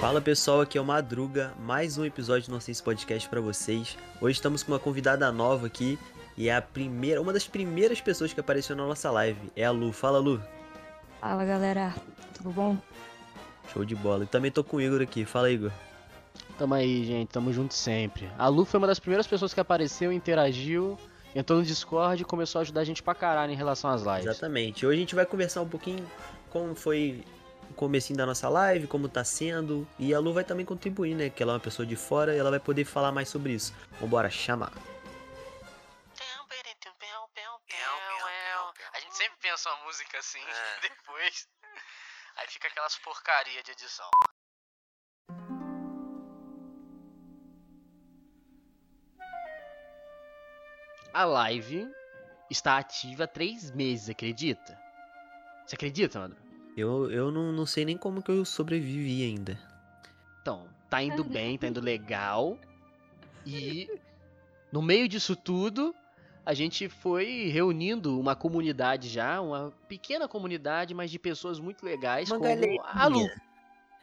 Fala pessoal, aqui é o Madruga, mais um episódio do Nonsense Podcast para vocês. Hoje estamos com uma convidada nova aqui e é a primeira, uma das primeiras pessoas que apareceu na nossa live. É a Lu. Fala, Lu. Fala galera, tudo bom? Show de bola. E também tô com o Igor aqui. Fala, Igor. Tamo aí, gente, tamo junto sempre. A Lu foi uma das primeiras pessoas que apareceu, interagiu, entrou no Discord e começou a ajudar a gente pra caralho em relação às lives. Exatamente. Hoje a gente vai conversar um pouquinho como foi o comecinho da nossa live, como tá sendo. E a Lu vai também contribuir, né? Que ela é uma pessoa de fora e ela vai poder falar mais sobre isso. Vambora, chama. A pensa uma música assim, depois. Aí fica aquelas porcaria de edição. A live está ativa há três meses, acredita? Você acredita, mano? Eu, eu não, não sei nem como que eu sobrevivi ainda. Então, tá indo bem, tá indo legal. E no meio disso tudo, a gente foi reunindo uma comunidade já, uma pequena comunidade, mas de pessoas muito legais, Uma como galerinha. a Lu.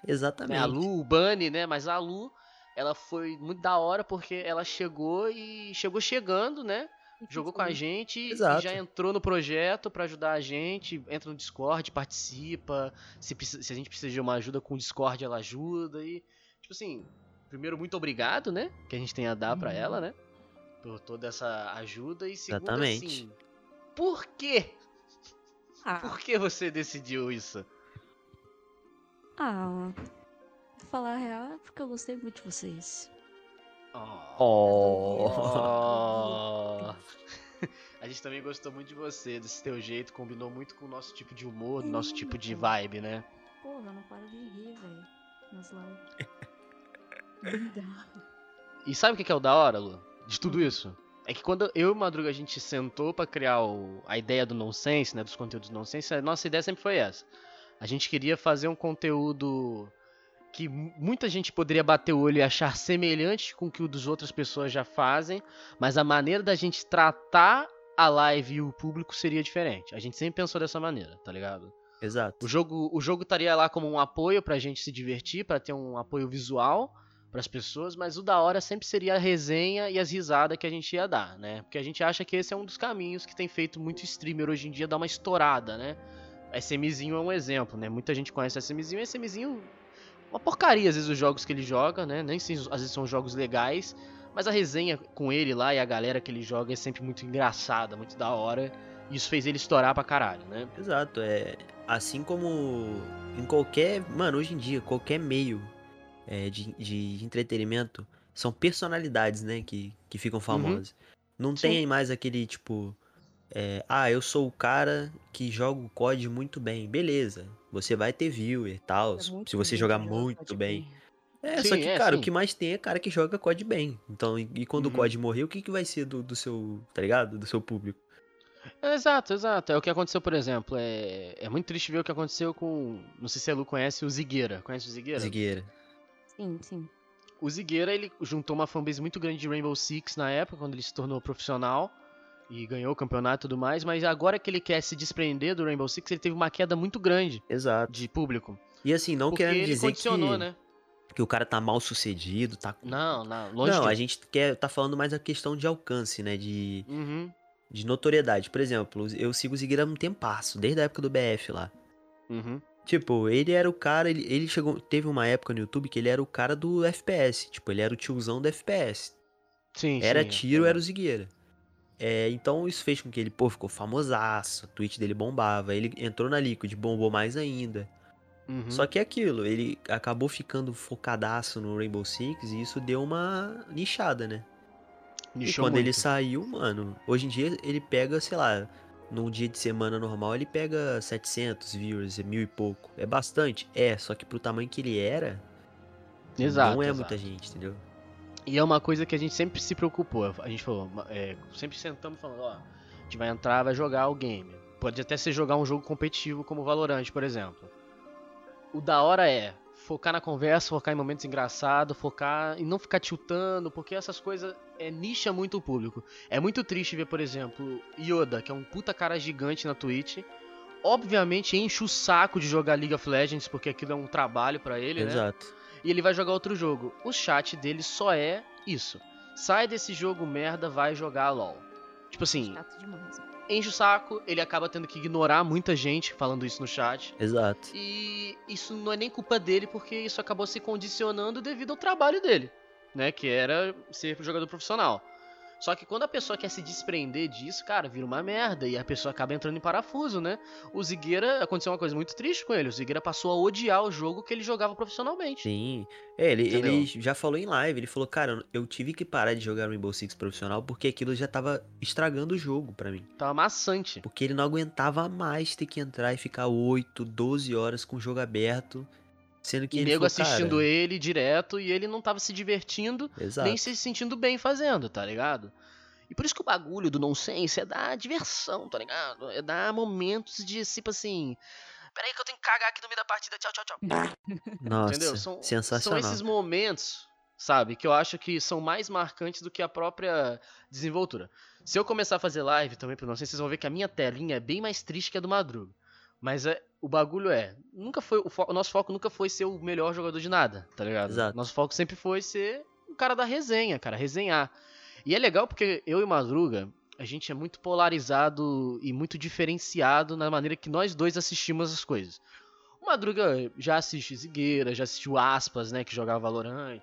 Exatamente. A Lu, o Bunny, né? Mas a Lu, ela foi muito da hora porque ela chegou e chegou chegando, né? Jogou com a gente e já entrou no projeto pra ajudar a gente, entra no Discord, participa. Se, se a gente precisa de uma ajuda com o Discord, ela ajuda. E, tipo assim, primeiro, muito obrigado, né? Que a gente tem a dar pra Uhum. ela, né? Por toda essa ajuda. E segundo, Exatamente. assim, por quê? Ah, Por que você decidiu isso? ah, pra falar a real é porque eu gostei muito de vocês. Oh. Oh. A gente também gostou muito de você, desse teu jeito, combinou muito com o nosso tipo de humor, do nosso tipo de vibe, né? Porra, não para de rir, velho. Nas lives. Obrigada. E sabe o que que é o da hora, Lu? De tudo isso? É que quando eu e o Madruga a gente sentou pra criar o- a ideia do nonsense, né, dos conteúdos do nonsense, a nossa ideia sempre foi essa. A gente queria fazer um conteúdo que mu- muita gente poderia bater o olho e achar semelhante com o que o dos outras pessoas já fazem, mas a maneira da gente tratar a live e o público seria diferente. A gente sempre pensou dessa maneira, tá ligado? Exato. O jogo, o jogo estaria lá como um apoio pra gente se divertir, pra ter um apoio visual pras pessoas, mas o da hora sempre seria a resenha e as risadas que a gente ia dar, né? Porque a gente acha que esse é um dos caminhos que tem feito muito streamer hoje em dia dar uma estourada, né? SMzinho é um exemplo, né? Muita gente conhece SMzinho, e SMzinho uma porcaria às vezes os jogos que ele joga, né? Nem às vezes são jogos legais, mas a resenha com ele lá e a galera que ele joga é sempre muito engraçada, muito da hora. Isso fez ele estourar pra caralho, né? Exato, é assim como em qualquer, mano, hoje em dia, qualquer meio é, de, de entretenimento são personalidades, né, que, que ficam famosas. Não Sim. tem mais aquele tipo, é, ah, eu sou o cara que joga o COD muito bem, beleza. Você vai ter viewer e tal, É se você bem, jogar muito bem. crer. É, só Sim, que, é, cara, sim. o que mais tem é cara que joga COD bem. Então, e, e quando Uhum. o COD morrer, o que, que vai ser do, do seu, tá ligado? Do seu público? É, Exato, exato. É o que aconteceu, por exemplo. É, é muito triste ver o que aconteceu com. Não sei se a Lu conhece o Zigueira. Conhece o Zigueira? Zigueira. Sim, sim. O Zigueira, ele juntou uma fanbase muito grande de Rainbow Six na época, quando ele se tornou profissional e ganhou o campeonato e tudo mais, mas agora que ele quer se desprender do Rainbow Six, ele teve uma queda muito grande Exato. de público. E assim, não porque querendo ele dizer que, né? que o cara tá mal sucedido, tá. Não, não, longe Não, de... a gente quer tá falando mais a questão de alcance, né? De, Uhum, de notoriedade. Por exemplo, eu sigo o Zigueira há um tempasso, desde a época do BF lá. uhum. Tipo, ele era o cara, ele, ele chegou, teve uma época no YouTube que ele era o cara do FPS, tipo, ele era o tiozão do FPS. Sim, Era sim, tiro, é. era o Zigueira. É, então isso fez com que ele, pô, ficou famosaço, a tweet dele bombava, ele entrou na Liquid, bombou mais ainda. Uhum. Só que é aquilo, ele acabou ficando focadaço no Rainbow Six e isso deu uma nichada, né? e Nichou quando ele muito. saiu, mano, hoje em dia ele pega, sei lá, num dia de semana normal ele pega 700 viewers, é mil e pouco. É bastante? É, só que pro tamanho que ele era, Exato, não é exato. muita gente, entendeu? E é uma coisa que a gente sempre se preocupou. A gente falou, é, sempre sentamos falando, ó, a gente vai entrar, vai jogar o game. Pode até ser jogar um jogo competitivo como Valorant, por exemplo. O da hora é focar na conversa, focar em momentos engraçados, focar e não ficar tiltando, porque essas coisas é, nicha muito o público. É muito triste ver, por exemplo, Yoda, que é um puta cara gigante na Twitch. Obviamente enche o saco de jogar League of Legends, porque aquilo é um trabalho pra ele, né? Exato. E ele vai jogar outro jogo. O chat dele só é isso. Sai desse jogo merda, vai jogar LOL. Tipo assim, Chato demais. Enche o saco, ele acaba tendo que ignorar muita gente falando isso no chat. Exato. E isso não é nem culpa dele, porque isso acabou se condicionando devido ao trabalho dele, né? Que era ser jogador profissional. Só que quando a pessoa quer se desprender disso, cara, vira uma merda e a pessoa acaba entrando em parafuso, né? O Zigueira, aconteceu uma coisa muito triste com ele. O Zigueira passou a odiar o jogo que ele jogava profissionalmente. Sim. É, ele, Entendeu? ele já falou em live, ele falou, cara, eu tive que parar de jogar Rainbow Six profissional porque aquilo já tava estragando o jogo pra mim. Tava maçante. Porque ele não aguentava mais ter que entrar e ficar 8, 12 horas com o jogo aberto. Sendo que E ele nego falou, assistindo cara, ele direto e ele não tava se divertindo Exato. nem se sentindo bem fazendo, tá ligado? E por isso que o bagulho do nonsense é dar diversão, tá ligado? É dar momentos de, tipo assim. Peraí que eu tenho que cagar aqui no meio da partida, tchau, tchau, tchau. Nossa, Entendeu? São, sensacional. são esses momentos, sabe, que eu acho que são mais marcantes do que a própria desenvoltura. Se eu começar a fazer live também pro nonsense, vocês vão ver que a minha telinha é bem mais triste que a do Madruga. Mas é, o bagulho é, nunca foi o, o nosso foco nunca foi ser o melhor jogador de nada, tá ligado? Exato. Nosso foco sempre foi ser o cara da resenha, cara, resenhar. E é legal porque eu e Madruga, a gente é muito polarizado e muito diferenciado na maneira que nós dois assistimos as coisas. O Madruga já assiste Zigueira, já assistiu Aspas, né, que jogava Valorant,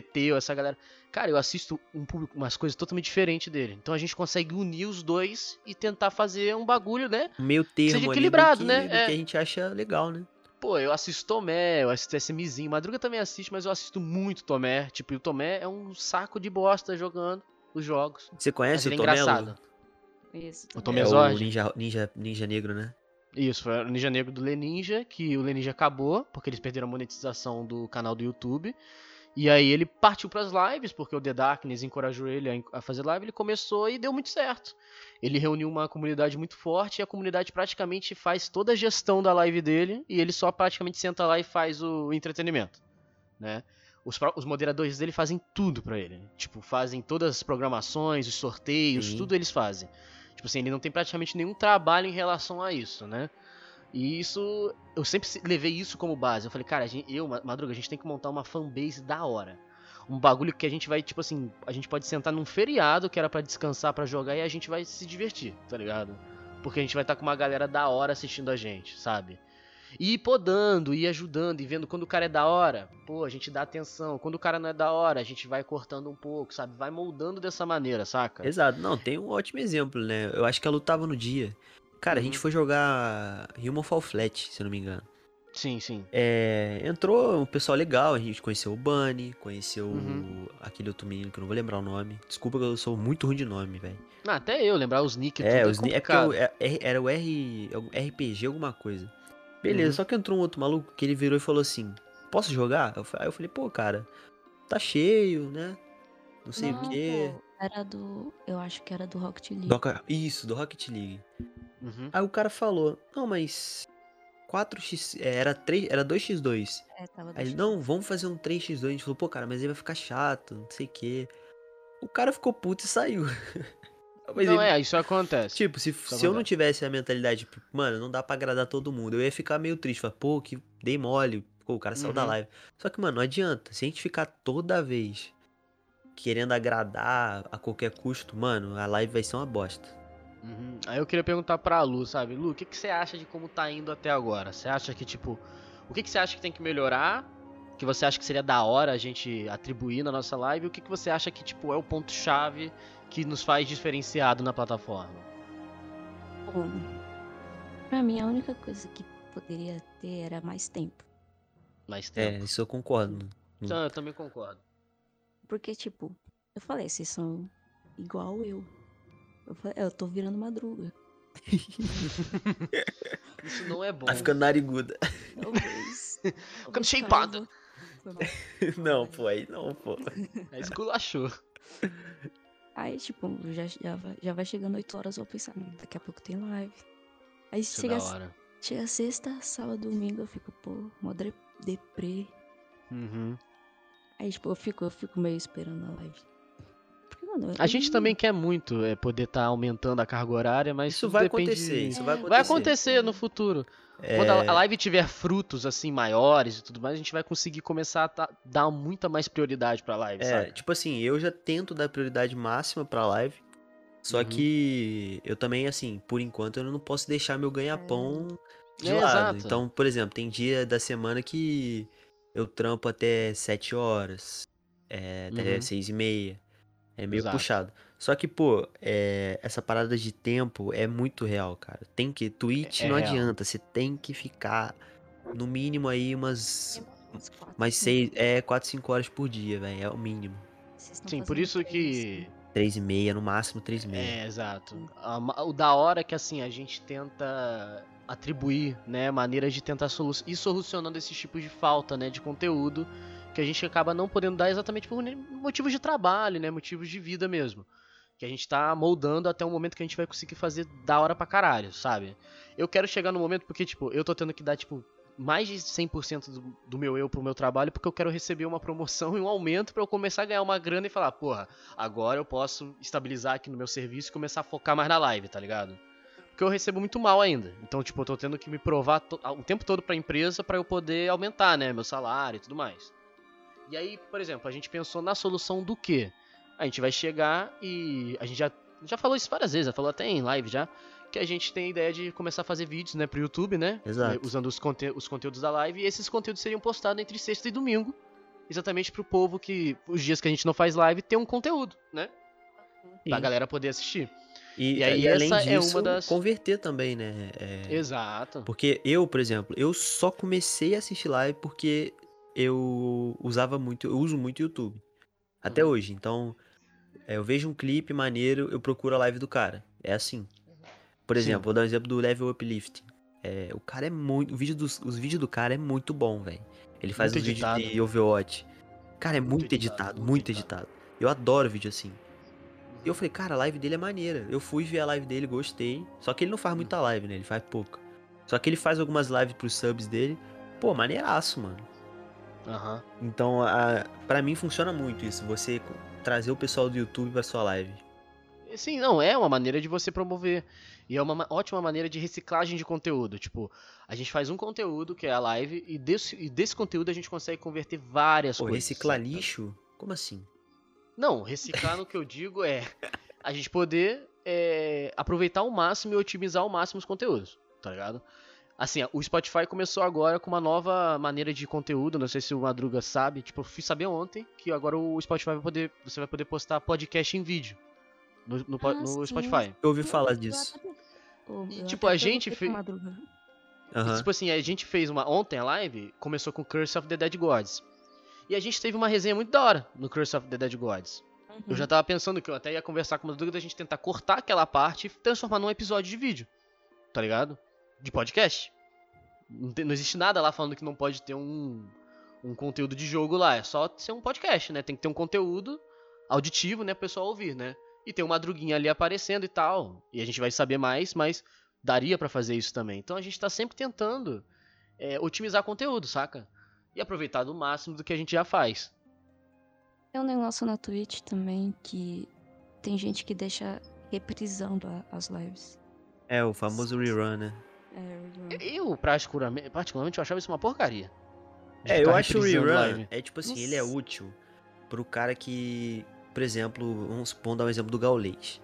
Teteu, essa galera. Cara, eu assisto um público, umas coisas totalmente diferentes dele. Então a gente consegue unir os dois e tentar fazer um bagulho, né? Meio termo Seja ali do equilibrado, que, né? do É. que a gente acha legal, né? Pô, eu assisto Tomé, eu assisto SMzinho. Madruga também assiste, mas eu assisto muito Tomé. Tipo, e o Tomé é um saco de bosta jogando os jogos. Você conhece ele é o Tomé? engraçado. Isso. O. Tomé É o ninja, ninja, ninja negro, né? Isso, foi o Ninja Negro do Leninja, que o Leninja acabou, porque eles perderam a monetização do canal do YouTube. E aí ele partiu pras lives, porque o The Darkness encorajou ele a- fazer live, ele começou e deu muito certo. Ele reuniu uma comunidade muito forte e a comunidade praticamente faz toda a gestão da live dele e ele só praticamente senta lá e faz o entretenimento, né? Os, os moderadores dele fazem tudo pra ele. Tipo, fazem todas as programações, os sorteios, Sim. tudo eles fazem. Tipo assim, ele não tem praticamente nenhum trabalho em relação a isso, né? E isso, eu sempre se- levei isso como base. Eu falei, cara, gente- eu, Ma- Madruga, a gente tem que montar uma fanbase da hora. Um bagulho que a gente vai, tipo assim, a gente pode sentar num feriado que era pra descansar, pra jogar, e a gente vai se divertir, tá ligado? Porque a gente vai estar com uma galera da hora assistindo a gente, sabe? E podando, ir ajudando, e vendo quando o cara é da hora, pô, a gente dá atenção. Quando o cara não é da hora, a gente vai cortando um pouco, sabe? Vai moldando dessa maneira, saca? Exato. Não, tem um ótimo exemplo, né? Eu acho que a luta tava no dia. Cara, a gente Uhum. foi jogar Human Fall Flat, se eu não me engano. Sim, sim. É, entrou um pessoal legal, a gente conheceu o Bunny, conheceu Uhum. aquele outro menino que eu não vou lembrar o nome. Desculpa que eu sou muito ruim de nome, velho. Ah, até eu lembrar os nick É, tudo os é porque é- é- era o R, algum- RPG alguma coisa. Beleza, Uhum. só que entrou um outro maluco que ele virou e falou assim: Posso jogar? Eu Aí eu falei, pô, cara, tá cheio, né? Não sei Não, o quê. pô, Era do. Eu acho que era do Rocket League. Doca- Isso, do Rocket League. Uhum. Aí o cara falou, não, mas 4x. é, Era, 3, era 2x2. É, tava Aí ele, não, vamos fazer um 3x2. A gente falou, pô, cara, mas aí vai ficar chato, não sei o quê. O cara ficou puto e saiu. Mas não, ele- é, isso acontece. Tipo, se, Isso se eu não acontece. tivesse a mentalidade, tipo, mano, não dá pra agradar todo mundo, eu ia ficar meio triste. Falar, pô, que dei mole. Pô, o cara saiu da Uhum. live. Só que, mano, não adianta. Se a gente ficar toda vez querendo agradar a qualquer custo, mano, a live vai ser uma bosta. Uhum. Aí eu queria perguntar pra Lu, sabe? Lu, o que, que você acha de como tá indo até agora? Você acha que, tipo, o que, que você acha que tem que melhorar? Que você acha que seria da hora a gente atribuir na nossa live? O que, que você acha que, tipo, é o ponto-chave que nos faz diferenciado na plataforma? Bom, pra mim, a única coisa que poderia ter era mais tempo. Mais É, tempo. isso eu concordo. Então, eu também concordo. Porque, tipo, eu falei, vocês são igual eu. Eu falei, é, eu tô virando madruga. Isso não é bom. Tá ficando nariguda. Talvez. Ficando shapeada. Foi mal. Não, pô, aí não, pô. É esculachou. Aí, tipo, já, já, vai, já vai chegando 8 horas, eu vou pensar, não, daqui a pouco tem live. Aí Isso é chega, hora. chega sexta, sábado, domingo, eu fico, pô, mó deprê. Uhum. Aí, tipo, eu fico, eu fico meio esperando a live. Porque, mano, A gente também quer muito é, poder estar aumentando a carga horária, mas Isso vai depende- acontecer, isso vai É, acontecer. Vai acontecer no futuro. Quando a É, live tiver frutos assim maiores e tudo mais, a gente vai conseguir começar a tá- dar muita mais prioridade pra live, É, sabe? tipo assim, eu já tento dar prioridade máxima pra live. Só Uhum. que eu também, assim, por enquanto eu não posso deixar meu ganha-pão de É, lado. exato. Então, por exemplo, tem dia da semana que eu trampo até 7 horas, é, até Uhum. 6 e meia. É meio Exato. puxado. Só que, pô, é, essa parada de tempo é muito real, cara. Tem que. Twitch É não real. adianta, você tem que ficar no mínimo aí umas. Mais cinco. 6. É, 4, 5 horas por dia, velho. É o mínimo. Sim, por isso três, que né? 3 e meia, no máximo 3 e meia. É, exato. O da hora é que assim, a gente tenta atribuir, né, maneiras de tentar solu ir solucionando esses tipos de falta, né, de conteúdo que a gente acaba não podendo dar exatamente por motivos de trabalho, né, motivos de vida mesmo. Que a gente tá moldando até o momento que a gente vai conseguir fazer da hora pra caralho, sabe? Eu quero chegar no momento porque, tipo, eu tô tendo que dar, tipo, mais de 100% do, do meu eu pro meu trabalho porque eu quero receber uma promoção e um aumento pra eu começar a ganhar uma grana e falar, porra, agora eu posso estabilizar aqui no meu serviço e começar a focar mais na live, tá ligado? Porque eu recebo muito mal ainda. Então, tipo, eu tô tendo que me provar o tempo todo pra empresa pra eu poder aumentar, né, meu salário e tudo mais. E aí, por exemplo, a gente pensou na solução do quê? A gente vai chegar e a gente já já falou isso várias vezes, já falou até em live já, que a gente tem a ideia de começar a fazer vídeos, né, pro YouTube, né? Exato. Usando os, conte os conteúdos da live, e esses conteúdos seriam postados entre sexta e domingo, exatamente pro povo que, os dias que a gente não faz live, ter um conteúdo, né? Pra Sim. galera poder assistir. E, E aí e além essa é disso, uma das- converter também, né? É, Exato. Porque eu, por exemplo, eu só comecei a assistir live porque eu usava muito, eu uso muito YouTube. Até Uhum. hoje. Então, é, eu vejo um clipe maneiro, eu procuro a live do cara. É assim. Por Sim. exemplo, vou dar um exemplo do Level Uplifting. É, o cara é muito. O vídeo dos, os vídeos do cara é muito bom, velho. Ele faz Muito os vídeos editado. de Overwatch. Cara, é Muito muito, editado, editado, muito muito editado. editado. Eu adoro vídeo assim. E eu falei, cara, a live dele é maneira. Eu fui ver a live dele, gostei. Só que ele não faz muita live, né? Ele faz pouco. Só que ele faz algumas lives pros subs dele. Pô, maneiraço, mano. Aham. Então, a, pra mim funciona muito isso. Você trazer o pessoal do YouTube pra sua live. Sim, não, é uma maneira de você promover. E é uma ma- ótima maneira de reciclagem de conteúdo. Tipo, a gente faz um conteúdo, que é a live, e desse, e desse conteúdo a gente consegue converter várias Pô, coisas. reciclar lixo? Como assim? Não, reciclar no que eu digo é a gente poder é, aproveitar ao máximo e otimizar ao máximo os conteúdos, tá ligado? Assim, o Spotify começou agora com uma nova maneira de conteúdo, não sei se o Madruga sabe, tipo, eu fui saber ontem que agora o Spotify vai poder, você vai poder postar podcast em vídeo no, no, Ah, no. Spotify. Eu ouvi falar disso. E, tipo, a gente perguntei pra fe- Madruga. E, Aham. tipo assim, a gente fez uma. Ontem a live começou com Curse of the Dead Gods. E a gente teve uma resenha muito da hora no Curse of the Dead Gods. Eu Uhum. já tava pensando que eu até ia conversar com uma dúvida da gente tentar cortar aquela parte e transformar num episódio de vídeo. Tá ligado? De podcast. Não, tem- não existe nada lá falando que não pode ter um, um conteúdo de jogo lá. É só ser um podcast, né? Tem que ter um conteúdo auditivo, né? Pro pessoal ouvir, né? E tem uma madruguinha ali aparecendo e tal. E a gente vai saber mais, mas daria pra fazer isso também. Então a gente tá sempre tentando é, otimizar conteúdo, saca? E aproveitar do máximo do que a gente já faz. Tem um negócio na Twitch também que tem gente que deixa reprisando a- as lives. É, o famoso rerun, né? É, Eu, particularmente, particularmente, eu achava isso uma porcaria. É, eu acho o rerun, live. é tipo assim, ele é Nossa. útil pro cara que, por exemplo, vamos supor, dar um exemplo do Gaulês.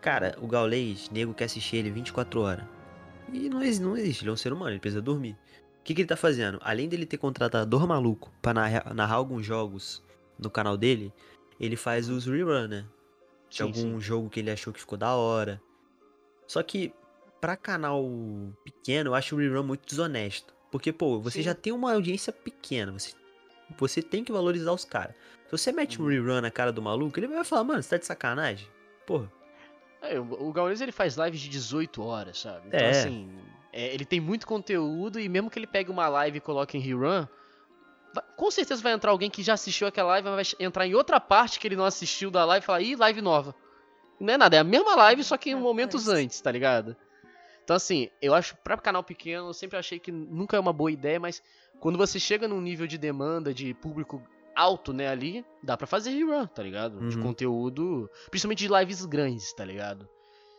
Cara, o Gaulês, nego quer assistir ele 24 horas. E não, não existe, ele é um ser humano, ele precisa dormir. O que, que ele tá fazendo? Além dele ter contratador maluco pra narrar, narrar alguns jogos no canal dele, ele faz os rerun, né? De Sim, algum sim. jogo que ele achou que ficou da hora. Só que, pra canal pequeno, eu acho o rerun muito desonesto. Porque, pô, você Sim. já tem uma audiência pequena. Você, você tem que valorizar os caras. Se você mete um Uhum. rerun na cara do maluco, ele vai falar, mano, você tá de sacanagem? Porra. É, o o Gaules ele faz lives de 18 horas, sabe? Então, É. assim, é, ele tem muito conteúdo e mesmo que ele pegue uma live e coloque em rerun, vai- com certeza vai entrar alguém que já assistiu aquela live, mas vai entrar em outra parte que ele não assistiu da live e falar, ih, live nova. Não é nada, é a mesma live, só que em É, momentos parece. antes, tá ligado? Então, assim, eu acho, pra canal pequeno, eu sempre achei que nunca é uma boa ideia, mas quando você chega num nível de demanda de público alto, né, ali, dá pra fazer rerun, tá ligado? De Uhum. conteúdo, principalmente de lives grandes, tá ligado?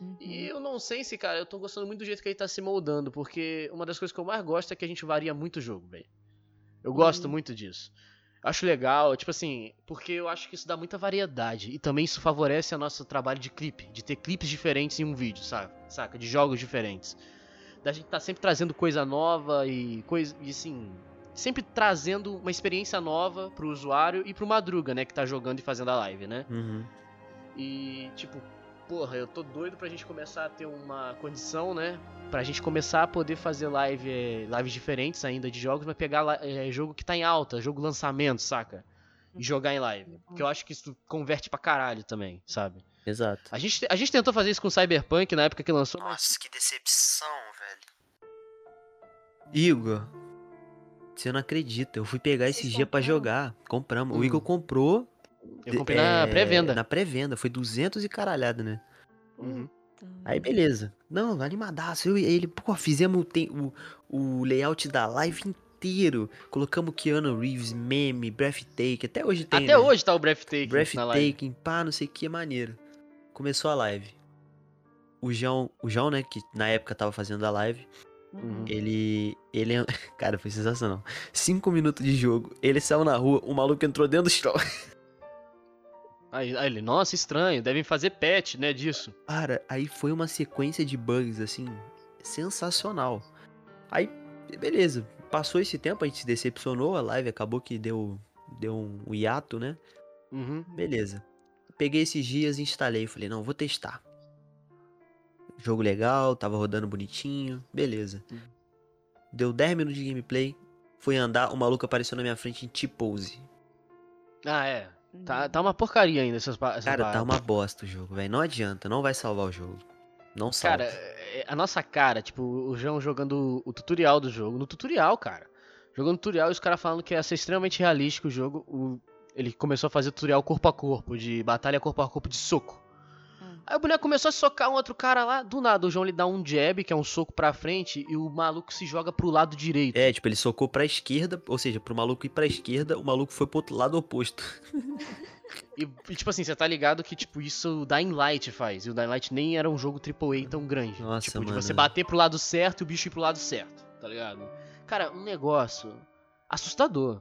Uhum. E eu não sei se, cara, eu tô gostando muito do jeito que ele tá se moldando, porque uma das coisas que eu mais gosto é que a gente varia muito o jogo, velho. Eu gosto Uhum. muito disso. Acho legal, tipo assim, porque eu acho que isso dá muita variedade. E também isso favorece o nosso trabalho de clipe, de ter clipes diferentes em um vídeo, saca? Saca? De jogos diferentes. Da gente tá sempre trazendo coisa nova e coisa. E assim. Sempre trazendo uma experiência nova pro usuário e pro Madruga, né? Que tá jogando e fazendo a live, né? Uhum. E, tipo, porra, eu tô doido pra gente começar a ter uma condição, né? Pra gente começar a poder fazer live, eh, lives diferentes ainda de jogos, mas pegar eh, jogo que tá em alta, jogo lançamento, saca? E jogar em live. Porque eu acho que isso converte pra caralho também, sabe? Exato. A gente, a gente tentou fazer isso com Cyberpunk na época que lançou, mas. Nossa, que decepção, velho. Igor, você não acredita. Eu fui pegar Vocês dias pra compraram? jogar. Compramos. O Hum. Igor comprou. Eu comprei na é, pré-venda. Na pré-venda. Foi 200 e caralhada, né? Uhum. Puta. Aí beleza. Não, animadaço. Eu e ele, pô, fizemos o, tem- o, o layout da live inteiro. Colocamos Keanu Reeves, meme, breathtaking. Até hoje tem. Até né? hoje tá o Breathtaking na live. Breathtaking, pá, não sei o que, maneiro. Começou a live. O João, o João, né, que na época tava fazendo a live, Uhum. ele. Ele. Cara, foi sensacional. Cinco minutos de jogo, ele saiu na rua, o maluco entrou dentro do show. Aí, aí ele, nossa, estranho, devem fazer patch, né, disso. Cara, aí foi uma sequência de bugs, assim, sensacional. Aí, beleza. Passou esse tempo, a gente se decepcionou, a live acabou que deu, deu um hiato, né? Uhum. Beleza. Peguei esses dias instalei. Falei, não, vou testar. Jogo legal, tava rodando bonitinho. Beleza. Hum. Deu 10 minutos de gameplay. Fui andar, o maluco apareceu na minha frente em T-pose. Ah, é. Tá, tá uma porcaria ainda essas, essas Cara, tá paradas. uma bosta o jogo, velho. Não adianta, não vai salvar o jogo. Não salva. Cara, é- a nossa cara, tipo, o João jogando o tutorial do jogo. No tutorial, cara. Jogando tutorial e os caras falando que ia ser extremamente realístico o jogo. o- ele começou a fazer tutorial corpo a corpo, de batalha corpo a corpo de soco. Aí o boneco começou a socar um outro cara lá. Do nada, o João lhe dá um jab, que é um soco pra frente, e o maluco se joga pro lado direito. É, tipo, ele socou pra esquerda, ou seja, pro maluco ir pra esquerda, o maluco foi pro outro lado oposto. E, e, tipo assim, você tá ligado que, tipo, isso o Dying Light faz. E o Dying Light nem era um jogo AAA tão grande. Nossa, tipo, de mano. você bater pro lado certo e o bicho ir pro lado certo, tá ligado? Cara, um negócio assustador.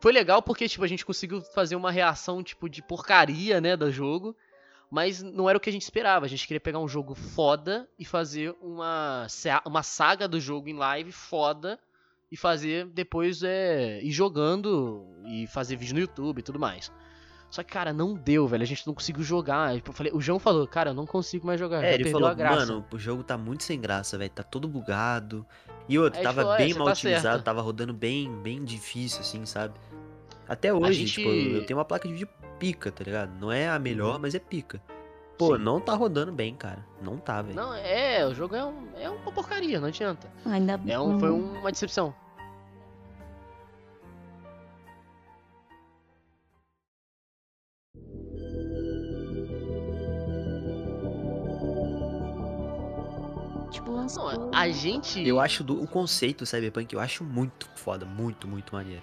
Foi legal porque, tipo, a gente conseguiu fazer uma reação, tipo, de porcaria, né, do jogo. Mas não era o que a gente esperava. A gente queria pegar um jogo foda e fazer uma, uma saga do jogo em live foda. E fazer depois é, ir jogando e fazer vídeo no YouTube e tudo mais. Só que, cara, não deu, velho. A gente não conseguiu jogar. Eu falei, o João falou, cara, eu não consigo mais jogar. É, ele falou, a graça. mano, o jogo tá muito sem graça, velho. Tá todo bugado. E outro, Aí ele tava falou, é, bem você mal tá otimizado, certo. tava rodando bem, bem difícil, assim, sabe? Até hoje, gente- tipo, eu tenho uma placa de vídeo pica, tá ligado? Não é a melhor, Uhum. mas é pica. Pô, Sim. não tá rodando bem, cara. Não tá, velho. Não, é, o jogo é, um, é uma porcaria, não adianta. Ainda É um, foi uma decepção. Tipo, lançou. A gente. Eu acho do, o conceito Cyberpunk, eu acho muito foda, muito, muito maneiro.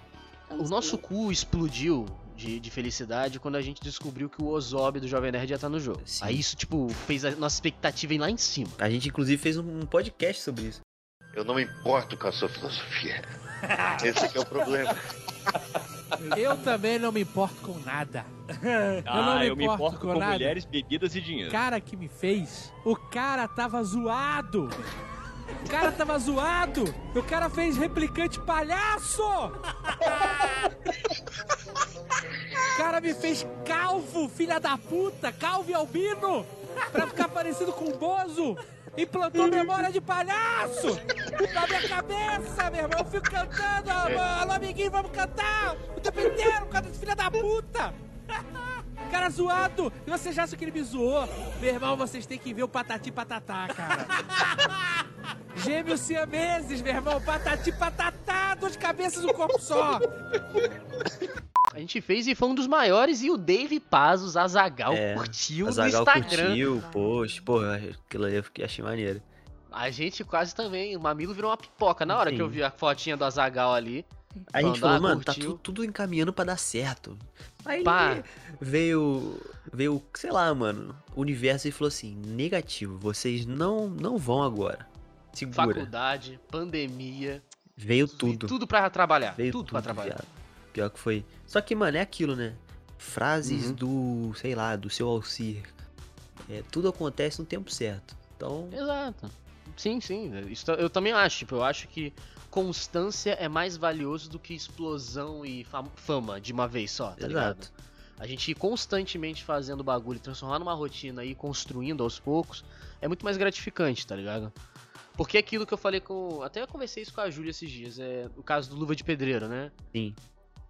O nosso cu explodiu de, de felicidade quando a gente descobriu que o Ozob do Jovem Nerd ia estar no jogo. Sim. Aí isso, tipo, fez a nossa expectativa ir lá em cima. A gente, inclusive, fez um, podcast sobre isso. Eu não me importo com a sua filosofia. Esse que é o problema. Eu também não me importo com nada. eu não Ah, me eu me importo importo com, com nada. mulheres, bebidas e O dinheiro. cara que me fez, o cara tava zoado. O cara tava zoado. O cara fez replicante palhaço. O cara me fez calvo, filha da puta, calvo e albino, pra ficar parecido com o Bozo. Implantou memória de palhaço na minha cabeça, meu irmão. Eu fico cantando, alô, amiguinho, vamos cantar o tempo inteiro causa desse filho da puta. Cara zoado! E vocês acham que ele me zoou? Meu irmão, vocês têm que ver o Patati Patatá, cara. Gêmeos siameses, meu irmão. Patati Patatá, duas cabeças, um corpo só. A gente fez e foi um dos maiores e o Dave Pazos, Azagal, É, curtiu A no Instagram. curtiu post, pô, aquilo ali eu fiquei, achei maneiro. A gente quase também. O mamilo virou uma pipoca. Na hora Sim. que eu vi a fotinha do Azagal ali. Aí a gente falou, ah, mano, tá curtiu. tu- tudo encaminhando pra dar certo. Aí Pá. veio, veio, sei lá, mano, o universo e falou assim, negativo, vocês não, não vão agora. Segura. Faculdade, pandemia. Veio Tudo, tudo. tudo pra trabalhar. Veio tudo, tudo, pra trabalhar. viado. Pior que foi. Só que, mano, é aquilo, né? Frases Uhum. do, sei lá, do seu Alcir. É, tudo acontece no tempo certo. Então, Exato. Sim, sim. Isso eu também acho. Tipo, eu acho que constância é mais valioso do que explosão e fam- fama de uma vez só, tá ligado? exato. A gente ir constantemente fazendo bagulho, transformar numa rotina e construindo aos poucos, é muito mais gratificante, tá ligado? Porque aquilo que eu falei com. Até eu conversei isso com a Júlia esses dias, é o caso do Luva de Pedreiro, né? Sim.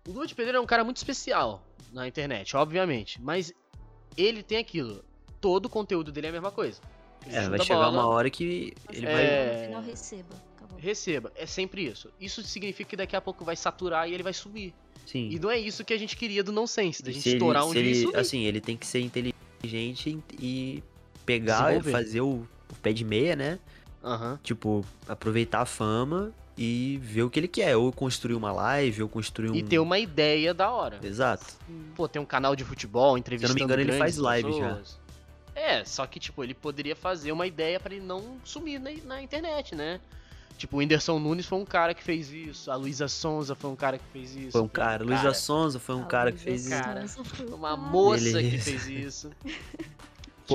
O Luva de Pedreiro é um cara muito especial na internet, obviamente. Mas ele tem aquilo. Todo o conteúdo dele é a mesma coisa. Ele É, vai chegar bola, uma hora que ele É. vai. No final receba. Acabou. Receba. É sempre isso. Isso significa que daqui a pouco vai saturar e ele vai subir. Sim. E não é isso que a gente queria do nonsense, da E gente se ele- estourar um e ele, subir. assim, ele tem que ser inteligente e pegar, Desenvolver. fazer o, o pé de meia, né? Aham. Tipo, aproveitar a fama e ver o que ele quer. Ou construir uma live, ou construir um. E ter uma ideia da hora. Exato. Pô, tem um canal de futebol, entrevistando engano, ele grandes faz live já. pessoas. É, só que, tipo, ele poderia fazer uma ideia pra ele não sumir na, na internet, né? Tipo, o Whindersson Nunes foi um cara que fez isso, a Luísa Sonza foi um cara que fez isso. Foi um cara. Luísa Sonza foi um cara que fez isso. cara. Um Uma moça que Beleza. fez isso. Pô,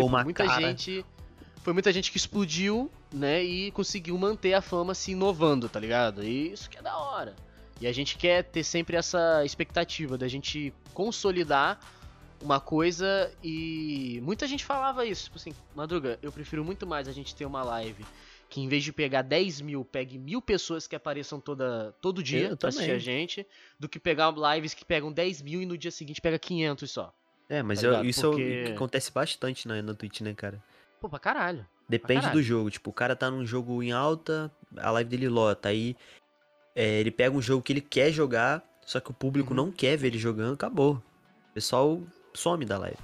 Tipo, uma muita cara. gente. Foi muita gente que explodiu, né? E conseguiu manter a fama se inovando, tá ligado? E isso que é da hora. E a gente quer ter sempre essa expectativa da gente consolidar uma coisa e muita gente falava isso, tipo assim, Madruga, eu prefiro muito mais a gente ter uma live que em vez de pegar 10 mil, pegue mil pessoas que apareçam toda, todo dia Eu pra assistir também. a gente, do que pegar lives que pegam 10 mil e no dia seguinte pega 500 só. É, mas Tá eu- isso é o Porque- que acontece bastante na, na Twitch, né, cara? Pô, pra caralho. Depende caralho. do jogo. Tipo, o cara tá num jogo em alta, a live dele lota. Aí é, ele pega um jogo que ele quer jogar, só que o público Uhum. não quer ver ele jogando, acabou. O pessoal some da live.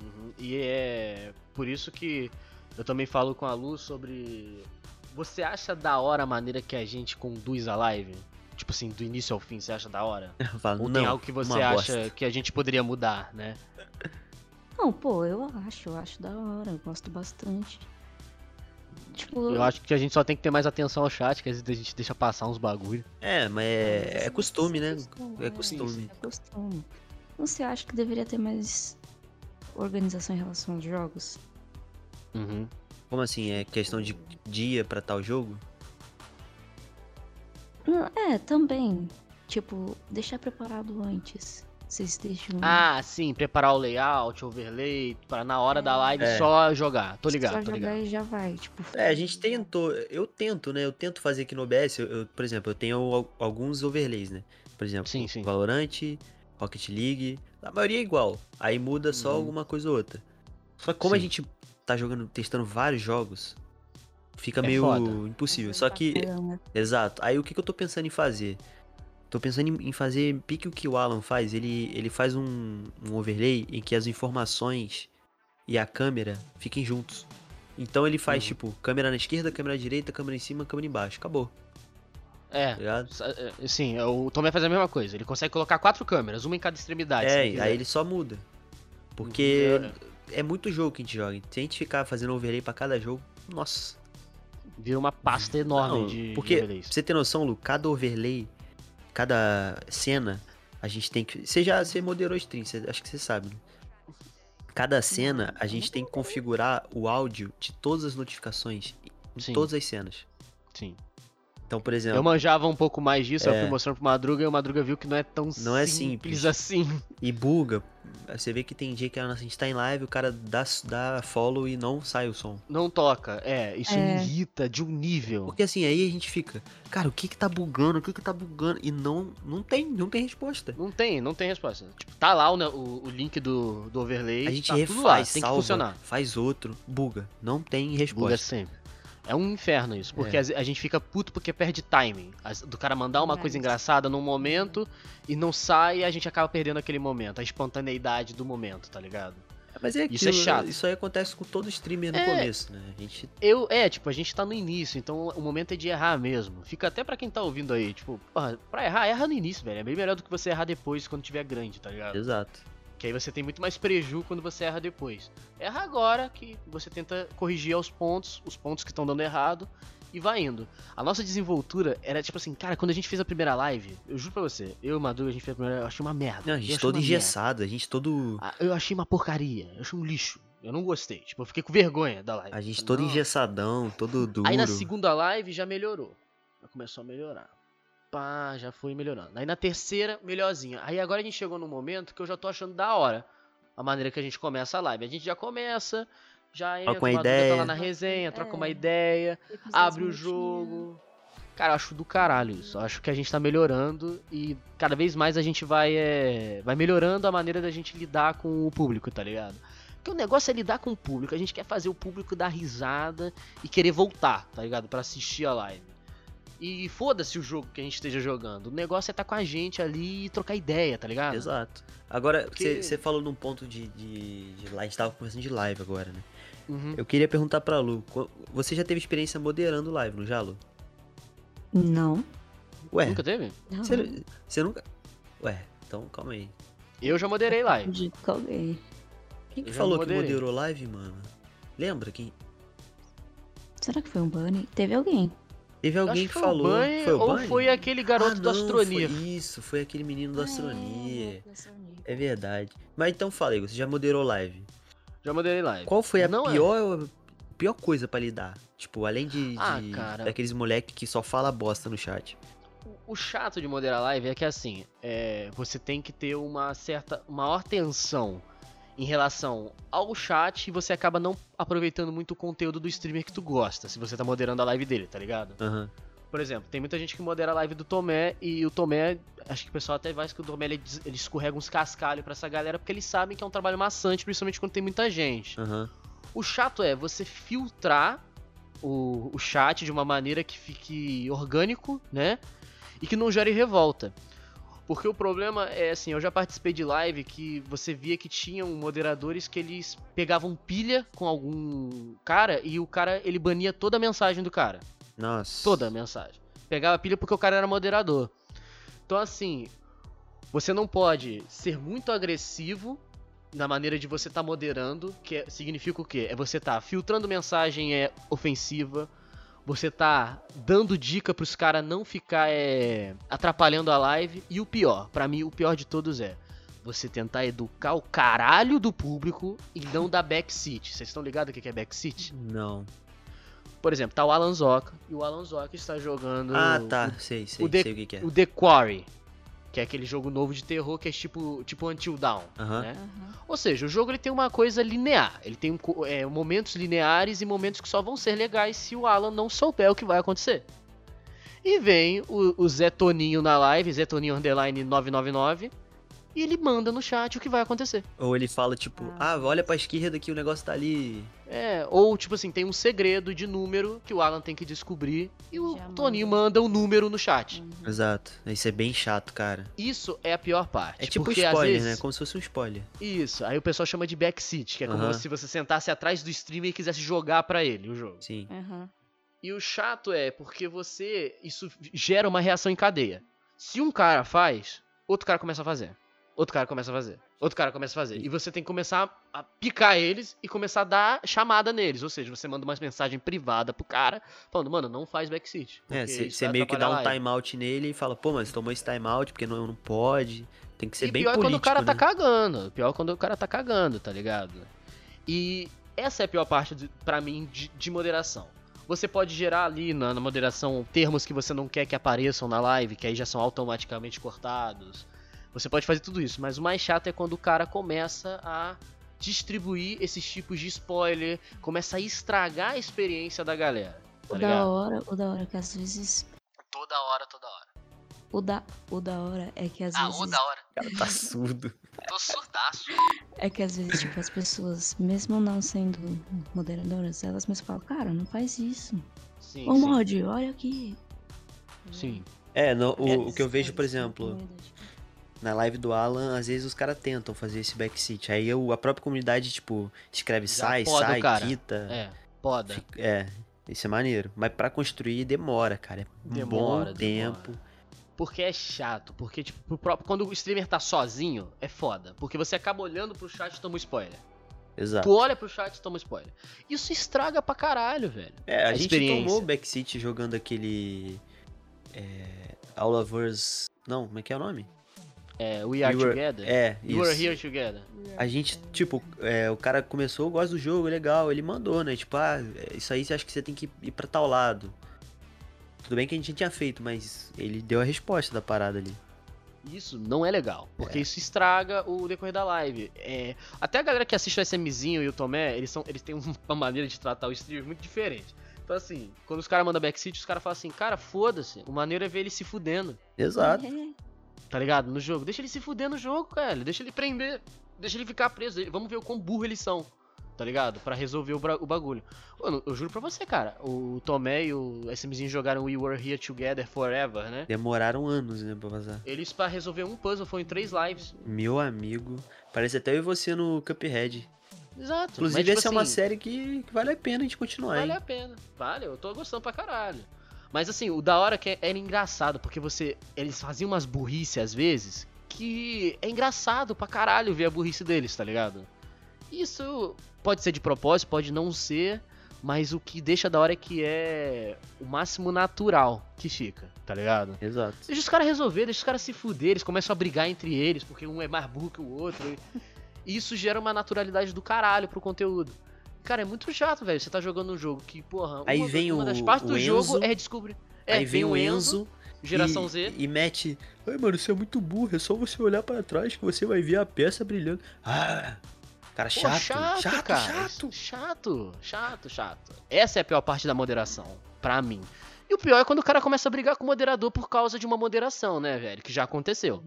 Uhum, E é por isso que eu também falo com a Lu sobre. Você acha da hora a maneira que a gente conduz a live? Tipo assim, do início ao fim, você acha da hora? Eu falo, Ou não, tem algo que você acha bosta. que a gente poderia mudar, né? Não, pô, eu acho, eu acho da hora, eu gosto bastante. Tipo, Eu acho que a gente só tem que ter mais atenção ao chat, que às vezes a gente deixa passar uns bagulho. É, mas é, é costume, né? É É costume. É costume. Você acha que deveria ter mais organização em relação aos jogos? Uhum. Como assim? É questão de dia pra tal jogo? Não, É, também. Tipo, deixar preparado antes. Vocês deixam. Ah, sim, preparar o layout, overlay, pra na hora da live É. só jogar. Tô só ligado, tô jogar ligado. e já vai. Tipo, É, a gente tentou, eu tento, né? Eu tento fazer aqui no OBS, eu, eu, por exemplo, eu tenho al- alguns overlays, né? Por exemplo, Sim, sim. Valorant, Rocket League, a maioria é igual. Aí muda só Uhum. alguma coisa ou outra. Só que como a Sim. gente tá jogando, testando vários jogos, fica É meio foda. impossível. Só que, exato. Aí o que, que eu tô pensando em fazer? Tô pensando em, em fazer pique o que o Alan faz. Ele, ele faz um, um overlay em que as informações e a câmera fiquem juntos. Então ele faz, Uhum. tipo, câmera na esquerda, câmera na direita, câmera em cima, câmera embaixo. Acabou, É, tá sa- é, sim, o Tom vai fazer a mesma coisa. Ele consegue colocar quatro câmeras, uma em cada extremidade. ele É, aí ele só muda. Porque Uhum, é muito jogo que a gente joga. Se a gente ficar fazendo overlay pra cada jogo, nossa. Vira uma pasta enorme Não, de, porque, de pra você ter noção, Lu, cada overlay, cada cena, a gente tem que. Você já você moderou stream, você- acho que você sabe, né? Cada cena, a gente tem que configurar o áudio de todas as notificações em Sim. todas as cenas. Sim. Então, por Eu exemplo, manjava um pouco mais disso, eu É. fui mostrando pro Madruga e o Madruga viu que não é tão Não é simples, simples. assim. e buga. Você vê que tem dia que a gente tá em live, o cara dá, dá follow e não sai o som. Não toca. É, isso me É. irrita de um nível. Porque assim, aí a gente fica, cara, o que que tá bugando? O que que tá bugando? E não, não tem, não tem resposta. Não tem, não tem resposta. Tipo, tá lá o, o, o link do, do overlay. A gente tá tudo lá, refaz, tem que salva, funcionar. faz outro, buga. Não tem Buga resposta. sempre. É um inferno isso, porque É. a, a gente fica puto porque perde timing. As- do cara mandar uma coisa engraçada num momento e não sai e a gente acaba perdendo aquele momento, a espontaneidade do momento, tá ligado? Mas é Isso é aquilo, chato. Isso aí acontece com todo streamer no É. começo, né? A gente. Eu, é, tipo, a gente tá no início, então o momento é de errar mesmo. Fica até pra quem tá ouvindo aí, tipo, porra, pra errar, erra no início, velho. É bem melhor do que você errar depois quando tiver grande, tá ligado? Exato. Que aí você tem muito mais preju quando você erra depois. Erra agora que você tenta corrigir aos pontos, os pontos que estão dando errado, e vai indo. A nossa desenvoltura era tipo assim, cara, quando a gente fez a primeira live, eu juro pra você, eu e o Maduro, a gente fez a primeira, eu achei uma merda. Não, a gente todo engessado, a gente todo. merda. Ah, Eu achei uma porcaria, eu achei um lixo. Eu não gostei. Tipo, eu fiquei com vergonha da live. A gente todo "Não." engessadão, todo duro. Aí na segunda live já melhorou. Já começou a melhorar. Pá, já foi melhorando. Aí na terceira, melhorzinha. Aí agora a gente chegou num momento que eu já tô achando da hora a maneira que a gente começa a live. A gente já começa, já entra, Troca uma o Madruga tá ideia. lá na resenha, troca uma É. ideia, Episódios abre o jogo. Cara, eu acho do caralho isso. Eu acho que a gente tá melhorando e cada vez mais a gente vai, é, vai melhorando a maneira da gente lidar com o público, tá ligado? Porque o negócio é lidar com o público. A gente quer fazer o público dar risada e querer voltar, tá ligado? Pra assistir a live. E foda-se o jogo que a gente esteja jogando. O negócio é estar com a gente ali e trocar ideia, tá ligado? Exato. Agora, Porque- você falou num ponto de, de, de live, a gente tava conversando de live agora, né? Uhum. Eu queria perguntar pra Lu, você já teve experiência moderando live, não já, Lu? Não. Ué, Nunca teve? Não. você, você nunca. Ué, então calma aí. Eu já moderei live. De alguém. Quem que falou que moderei. moderou live, mano? Lembra quem? Será que foi um bunny? Teve alguém. Teve alguém que foi o falou. Bunny foi o ou Bunny? foi aquele garoto Ah, do não, Astronia. foi isso, foi aquele menino do Astronia. É. É verdade. Mas então fala aí, você já moderou live. Já moderei live. Qual foi a Não é. pior, pior coisa pra lidar? Tipo, além de, Ah, de- cara. daqueles moleque que só fala bosta no chat. O chato de moderar live é que assim, é, você tem que ter uma certa maior tensão em relação ao chat e você acaba não aproveitando muito o conteúdo do streamer que tu gosta, se você tá moderando a live dele, tá ligado? Aham. Por exemplo, tem muita gente que modera a live do Tomé e o Tomé, acho que o pessoal até vai que o Tomé ele, ele escorrega uns cascalhos pra essa galera porque eles sabem que é um trabalho maçante, principalmente quando tem muita gente. Aham. O chato é você filtrar o, o chat de uma maneira que fique orgânico, né? E que não gere revolta. Porque o problema é assim, eu já participei de live que você via que tinham moderadores que eles pegavam pilha com algum cara e o cara ele bania toda a mensagem do cara. Nossa. Toda a mensagem. Pegava pilha porque o cara era moderador. Então, assim, você não pode ser muito agressivo na maneira de você estar moderando, que é- significa o quê? É você tá filtrando mensagem é ofensiva, você tá dando dica pros caras não ficar é, atrapalhando a live, e o pior, pra mim, o pior de todos é você tentar educar o caralho do público e não dar backseat. Vocês estão ligados o que é backseat? Não. Por exemplo, tá o Alan Zoka, e o Alan Zoka está jogando Ah, tá. Sei, sei, o The- sei o que, que é. o The Quarry, que é aquele jogo novo de terror que é tipo, tipo Until Dawn, né? Ou seja, o jogo ele tem uma coisa linear, ele tem é, momentos lineares e momentos que só vão ser legais se o Alan não souber o que vai acontecer. E vem o, o Zé Toninho na live, Zé Toninho Underline 999, e ele manda no chat o que vai acontecer. Ou ele fala, tipo, ah, olha pra esquerda que o negócio tá ali. É, ou tipo assim, tem um segredo de número que o Alan tem que descobrir e o Já Toninho manda. o número no chat. Uhum. Exato. Isso é bem chato, cara. Isso é a pior parte. É tipo porque, spoiler, vezes- né? Como se fosse um spoiler. Isso, aí o pessoal chama de backseat, que é como Aham. se você sentasse atrás do streamer e quisesse jogar pra ele o jogo. Sim. Aham. E o chato é porque você. Isso gera uma reação em cadeia. Se um cara faz, outro cara começa a fazer. Outro cara começa a fazer. Outro cara começa a fazer. E você tem que começar a picar eles e começar a dar chamada neles. Ou seja, você manda uma mensagem privada pro cara, falando, mano, não faz backseat. É, você meio que dá um atrapalhar a live." timeout nele e fala, pô, mas você tomou esse timeout porque não, não pode. Tem que ser e bem pior é político, quando o cara tá né? cagando. Pior é quando o cara tá cagando, tá ligado? E essa é a pior parte, de, pra mim, de, de moderação. Você pode gerar ali na, na moderação termos que você não quer que apareçam na live, que aí já são automaticamente cortados. Você pode fazer tudo isso, mas o mais chato é quando o cara começa a distribuir esses tipos de spoiler, começa a estragar a experiência da galera. Tá O da ligado? hora, o da hora é que às vezes. Toda hora, toda hora. O da, o da hora é que às Ah, vezes. o da hora. O cara tá surdo. Tô surdaço. É que às vezes, tipo, as pessoas, mesmo não sendo moderadoras, elas mesmas falam, cara, não faz isso. Sim, Ô sim. mod, olha aqui. sim. É, no- o, É, o que eu vejo, por spoilers, exemplo, tipo, na live do Alan, às vezes os caras tentam fazer esse backseat. Aí eu, a própria comunidade, tipo, escreve Já sai, sai, quita. É, poda. Fica- É, isso é maneiro. Mas pra construir demora, cara. É um Demora, bom tempo. demora. Porque é chato. Porque, tipo, próprio- quando o streamer tá sozinho, é foda. Porque você acaba olhando pro chat e toma um spoiler. Exato. Tu olha pro chat e toma um spoiler. Isso estraga pra caralho, velho. É, a, a gente tomou o backseat jogando aquele. É. All of Us. Não, como é que é o nome? É, We Are We were- Together. É, You Are. Here Together. A gente, tipo, é, o cara começou, eu gosto do jogo, é legal. Ele mandou, né? Tipo, ah, é, isso aí você acha que você tem que ir pra tal lado. Tudo bem que a gente já tinha feito, mas ele deu a resposta da parada ali. Isso não é legal, porque isso estraga o decorrer da live. É, até a galera que assiste o SMzinho e o Tomé, eles, são, eles têm uma maneira de tratar o streamer muito diferente. Então, assim, quando os caras mandam backseat, os caras falam assim, cara, foda-se, o maneiro é ver ele se fudendo, Exato. Tá ligado? No jogo. Deixa ele se fuder no jogo, cara. Deixa ele prender, deixa ele ficar preso. Vamos ver o quão burro eles são, tá ligado? Pra resolver o, o bagulho. Mano, eu juro pra você, cara, o Tomé e o SMzinho jogaram We Were Here Together Forever, né? Demoraram anos, né, pra vazar. Eles, pra resolver um puzzle, foi em três lives. Meu amigo. Parece até eu e você no Cuphead. Exato. Inclusive, Mas, tipo essa é uma assim, série que, que vale a pena a gente continuar, Vale hein? a pena. Vale, eu tô gostando pra caralho. Mas assim, o da hora que é- era engraçado, porque você. Eles faziam umas burrice às vezes que é engraçado pra caralho ver a burrice deles, tá ligado? Isso pode ser de propósito, pode não ser, mas o que deixa da hora é que é o máximo natural que fica, tá ligado? Exato. Deixa os caras resolver, deixa os caras se fuder, eles começam a brigar entre eles, porque um é mais burro que o outro. E isso gera uma naturalidade do caralho pro conteúdo. Cara, é muito chato, velho. Você tá jogando um jogo que, porra, Aí uma, vem uma o- das partes do Enzo, jogo é descobrir. É, Aí vem o Enzo. geração e, Z. E mete. Ai, mano, você é muito burro. É só você olhar pra trás que você vai ver a peça brilhando. Ah! Cara, Pô, chato. chato, chato, cara. chato. Chato, chato, chato. Essa é a pior parte da moderação, pra mim. E o pior é quando o cara começa a brigar com o moderador por causa de uma moderação, né, velho? Que já aconteceu.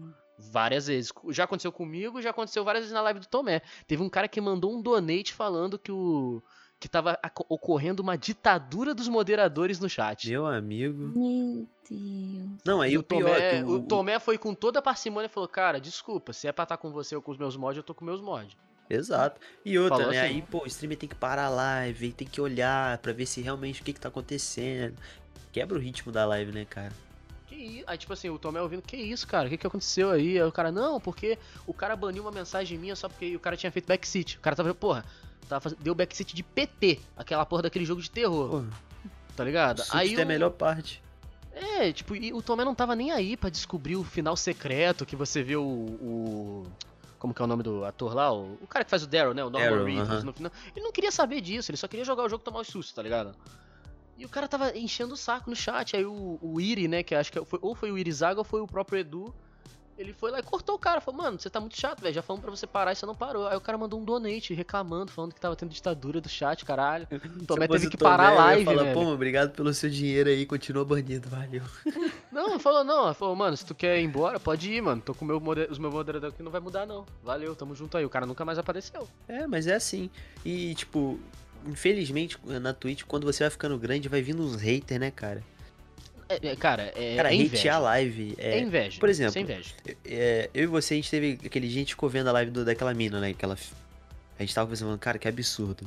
Várias vezes. Já aconteceu comigo, já aconteceu várias vezes na live do Tomé. Teve um cara que mandou um donate falando que o. que tava ocorrendo uma ditadura dos moderadores no chat. Meu amigo. Meu Deus. Não, aí o, o pior Tomé, que o Tomé foi com toda a parcimônia e falou: Cara, desculpa, se é pra estar com você ou com os meus mods, eu tô com meus mods. Exato. E outra, Falou né? assim. Aí, pô, o streamer tem que parar a live, tem que olhar pra ver se realmente o que que tá acontecendo. Quebra o ritmo da live, né, cara? Que isso? Aí, tipo assim, o Tomé ouvindo, que isso, cara? O que, que aconteceu aí? Aí o cara, não, porque o cara baniu uma mensagem minha só porque o cara tinha feito backseat. O cara tava, porra, tava faz... deu backseat de PT, aquela porra daquele jogo de terror, Pô, tá ligado? aí Aí é a melhor parte. É, tipo, e o Tomé não tava nem aí pra descobrir o final secreto que você vê o. o- Como que é o nome do ator lá? O, o cara que faz o Daryl, né? O Norman Reedus aham. no final. Ele não queria saber disso, ele só queria jogar o jogo e tomar os sustos, tá ligado? E o cara tava enchendo o saco no chat. Aí o, o Iri, né? Que acho que foi, ou foi o Irizaga ou foi o próprio Edu. Ele foi lá e cortou o cara. Falou, mano, você tá muito chato, velho. Já falamos pra você parar e você não parou. Aí o cara mandou um donate reclamando, falando que tava tendo ditadura do chat, caralho. O Tomé teve que o Tomé, parar a live, falar, velho. Pô, obrigado pelo seu dinheiro aí, continua banido, valeu. Não, falou não. Falou, mano, se tu quer ir embora, pode ir, mano. Tô com meu os meus moderadores aqui, não vai mudar, não. Valeu, tamo junto aí. O cara nunca mais apareceu. É, mas é assim. E, tipo, infelizmente, na Twitch, quando você vai ficando grande, vai vindo uns haters, né, cara? É, é, cara, é, Cara, é inveja. a live. É, É, inveja. por exemplo, é inveja. é, eu e você, a gente teve aquele gente ficou vendo a live do- daquela mina, né? Aquela, a gente tava pensando, cara, que absurdo.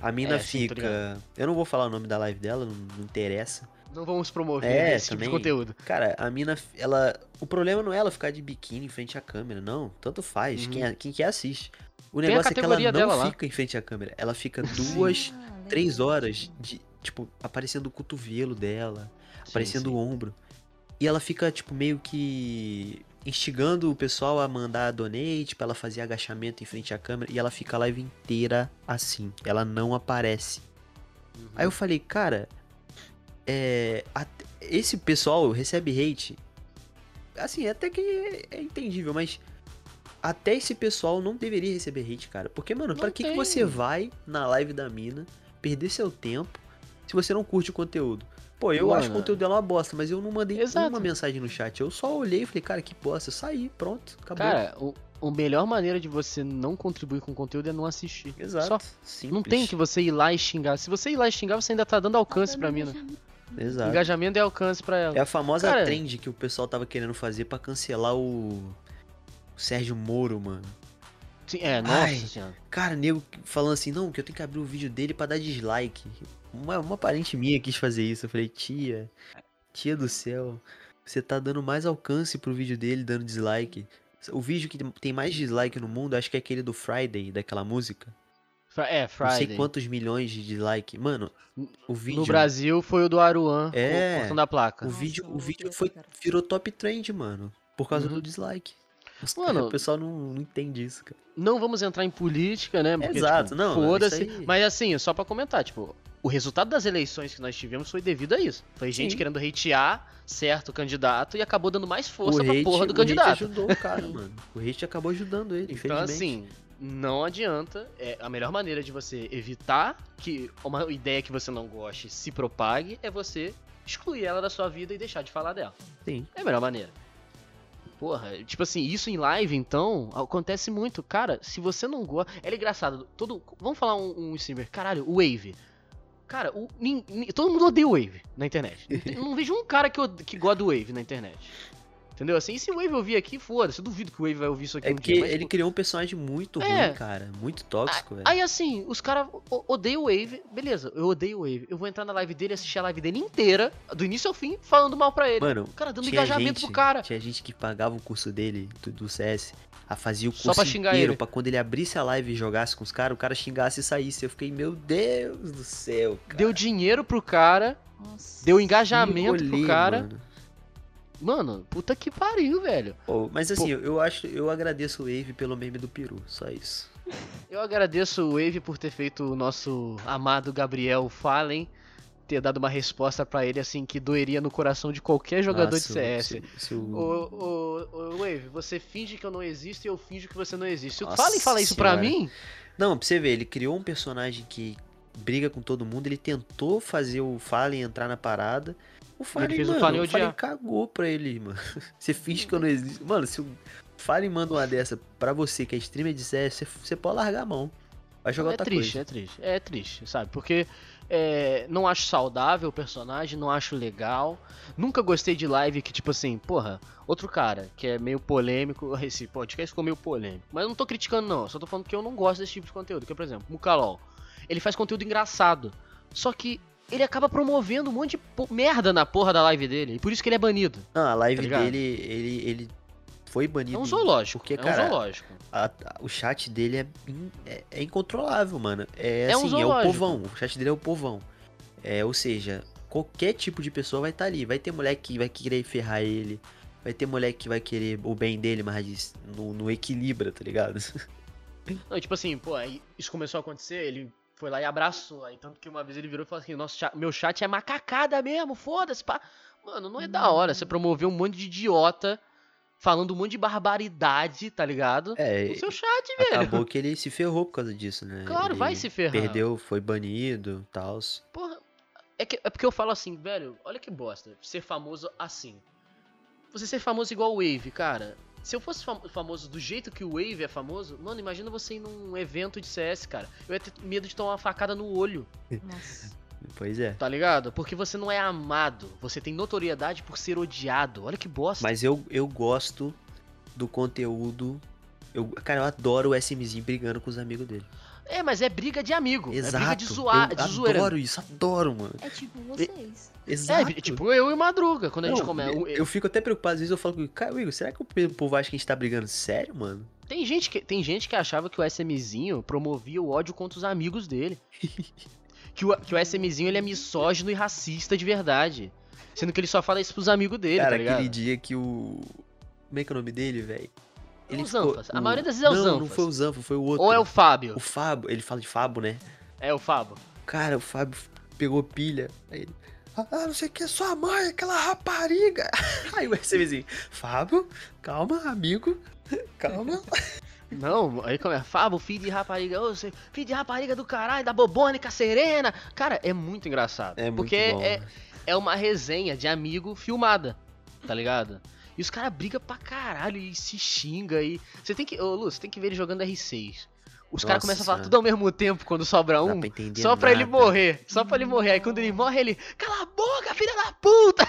A mina É, sim, fica. eu não vou falar o nome da live dela, não, não interessa. Não vamos promover É, esse tipo também. de conteúdo. Cara, a mina, ela. O problema não é ela ficar de biquíni em frente à câmera, não. Tanto faz. Uhum. Quem, é- quem quer assiste. O Tem negócio é que ela não dela lá. fica em frente à câmera. Ela fica duas, Ah, três horas de. Tipo, aparecendo o cotovelo dela, aparecendo sim. o ombro. E ela fica, tipo, meio que instigando o pessoal a mandar donate pra ela fazer agachamento em frente à câmera. E ela fica a live inteira assim. Ela não aparece. Uhum. Aí eu falei, cara, é, at- esse pessoal recebe hate. Assim, até que é, é entendível, mas até esse pessoal não deveria receber hate, cara. Porque, mano, pra Não que, que você vai na live da mina, perder seu tempo, se você não curte o conteúdo? Pô, eu acho o Mano. conteúdo dela uma bosta, mas eu não mandei Exato. uma mensagem no chat. Eu só olhei e falei, cara, que bosta. Eu saí, pronto, acabou. Cara, o, a melhor maneira de você não contribuir com o conteúdo é não assistir. Exato. Só. Simples. Não tem que você ir lá e xingar. Se você ir lá e xingar, você ainda tá dando alcance pra mina. Exato. Engajamento é alcance pra ela. É a famosa Cara- trend que o pessoal tava querendo fazer pra cancelar o. Sérgio Moro, mano. Sim, é, nossa Ai. senhora. Cara, nego falando assim, não, que eu tenho que abrir o vídeo dele pra dar dislike. Uma, uma parente minha quis fazer isso. Eu falei, tia, tia do céu, você tá dando mais alcance pro vídeo dele dando dislike. O vídeo que tem mais dislike no mundo, acho que é aquele do Friday, daquela música. É, Não Friday. sei quantos milhões de dislike. Mano, o vídeo. No Brasil foi o do Aruan, É. cortando a placa. O vídeo, o não vídeo foi, virou top trend, mano. Por causa Uhum. do dislike. Mano- o pessoal não, não entende isso, cara. Não vamos entrar em política, né? Porque, Exato, tipo, não, Foda-se. aí- Mas assim, só pra comentar, tipo, o resultado das eleições que nós tivemos foi devido a isso. Foi gente Sim. querendo hatear certo candidato e acabou dando mais força o pra hate, porra do o hate candidato. ajudou o cara, mano. O hate acabou ajudando ele, Então, infelizmente. assim, não adianta. É, a melhor maneira de você evitar que uma ideia que você não goste se propague é você excluir ela da sua vida e deixar de falar dela. Sim. É a melhor maneira. Porra, tipo assim, isso em live, então, acontece muito. Cara, se você não gosta. É engraçado. Todo, vamos falar um, um streamer. Caralho, o Wave. Cara, o, nin- nin- todo mundo odeia o Wave na internet. Não vejo um cara que, que gosta do Wave na internet. Entendeu? Assim, e se o Wave ouvir aqui, foda-se. Eu duvido que o Wave vai ouvir isso aqui É um que dia. mas, ele tipo, criou um personagem muito É. ruim, cara. Muito tóxico, velho. Aí assim, os caras o- odeiam o Wave, beleza, eu odeio o Wave. Eu vou entrar na live dele, assistir a live dele inteira, do início ao fim, falando mal pra ele. Mano, o cara dando engajamento gente, pro cara. Tinha gente que pagava o curso dele, do, do CS, a fazia o Só curso pra xingar inteiro, ele. pra quando ele abrisse a live e jogasse com os caras, o cara xingasse e saísse. Eu fiquei, meu Deus do céu, cara. Deu dinheiro pro cara, Nossa. deu engajamento pro Engolir, cara. mano. Mano, puta que pariu, velho. Pô, mas assim, eu acho, eu agradeço o Wave pelo meme do peru, só isso. Eu agradeço o Wave por ter feito o nosso amado Gabriel Fallen ter dado uma resposta pra ele assim que doeria no coração de qualquer jogador Nossa, de CS. se- se o- ô, ô, Wave, você finge que eu não existo e eu finjo que você não existe. Se o Nossa Fallen fala isso pra senhora. mim, Não, pra você ver, ele criou um personagem que briga com todo mundo, ele tentou fazer o Fallen entrar na parada. O Fallen, fez o mano, Fallen o Fallen cagou pra ele, mano. Você finge que eu não existo. Mano, se o Fallen manda uma dessa pra você, que é streamer de CS, você, você pode largar a mão. Vai jogar é outra triste, coisa. é triste. É triste, sabe? Porque é, não acho saudável o personagem, não acho legal. Nunca gostei de live que, tipo assim, porra, outro cara que é meio polêmico. Esse podcast ficou meio polêmico. Mas eu não tô criticando, não. Só tô falando que eu não gosto desse tipo de conteúdo. Que, por exemplo, Mukalol. Ele faz conteúdo engraçado. Só que ele acaba promovendo um monte de merda na porra da live dele. E por isso que ele é banido. Não, a live Tá dele, ele, ele foi banido. É um zoológico. Porque, é cara, um zoológico. a- a- o chat dele é, é, é incontrolável, mano. É, É um assim, é o povão. O chat dele é o povão. É, ou seja, qualquer tipo de pessoa vai estar ali. Vai ter moleque que vai querer ferrar ele. Vai ter moleque que vai querer o bem dele, mas no, no equilibra, tá ligado? Não, tipo assim, pô, isso começou a acontecer, ele foi lá e abraçou. Aí tanto que uma vez ele virou e falou assim: Nossa, cha- meu chat é macacada mesmo, foda-se, pá. Mano, não é da hora você promover um monte de idiota falando um monte de barbaridade, tá ligado? É, No seu chat, velho. acabou que ele se ferrou por causa disso, né? Claro, Ele vai se ferrar. Perdeu, foi banido tal. Porra, é, que, é porque eu falo assim, velho, olha que bosta, ser famoso assim. Você ser famoso igual o Wave, cara. Se eu fosse fam- famoso do jeito que o Wave é famoso, mano, imagina você ir num evento de CS, cara. Eu ia ter medo de tomar uma facada no olho, Nossa. Pois é. tá ligado? Porque você não é amado, você tem notoriedade por ser odiado. Olha que bosta. Mas eu, eu gosto do conteúdo. Eu, cara, eu adoro o SMzinho brigando com os amigos dele. É, mas é briga de amigo. É briga Exato. de, zoar, eu de zoeira. adoro isso, adoro, mano. É tipo vocês. Exato. É, tipo eu e o Madruga, quando a gente Não, começa. eu, eu fico até preocupado, às vezes eu falo com cara, Igor, será que o povo acha que a gente tá brigando sério, mano? Tem gente, que, tem gente que achava que o SMzinho promovia o ódio contra os amigos dele. que, o, que o SMzinho ele é misógino e racista de verdade. Sendo que ele só fala isso pros amigos dele, cara, tá ligado? aquele dia que o. Como é que é o nome dele, velho? É o Zanfas. A maioria das vezes é o não, Não Zanfas. foi o Zanfo, foi o outro. Ou é o Fábio. O Fábio, ele fala de Fábio, né? É o Fábio. Cara, o Fábio pegou pilha. Aí ele. Ah, não sei o que, sua mãe, aquela rapariga. Aí o SMzinho, Fábio, calma, amigo. Calma. Não, aí como é? Fábio, filho de rapariga. Ô, você- filho de rapariga do caralho, da Bobônica Serena. Cara, é muito engraçado. É muito porque bom. é, é uma resenha de amigo filmada, tá ligado? E os caras brigam pra caralho e se xinga e. Você tem que. Ô, Lu, você tem que ver ele jogando R6. Os caras começam a falar tudo ao mesmo tempo quando sobra um. pra Só pra ele nada. morrer. Só pra ele morrer. Aí quando ele morre, ele. Cala a boca, filha da puta!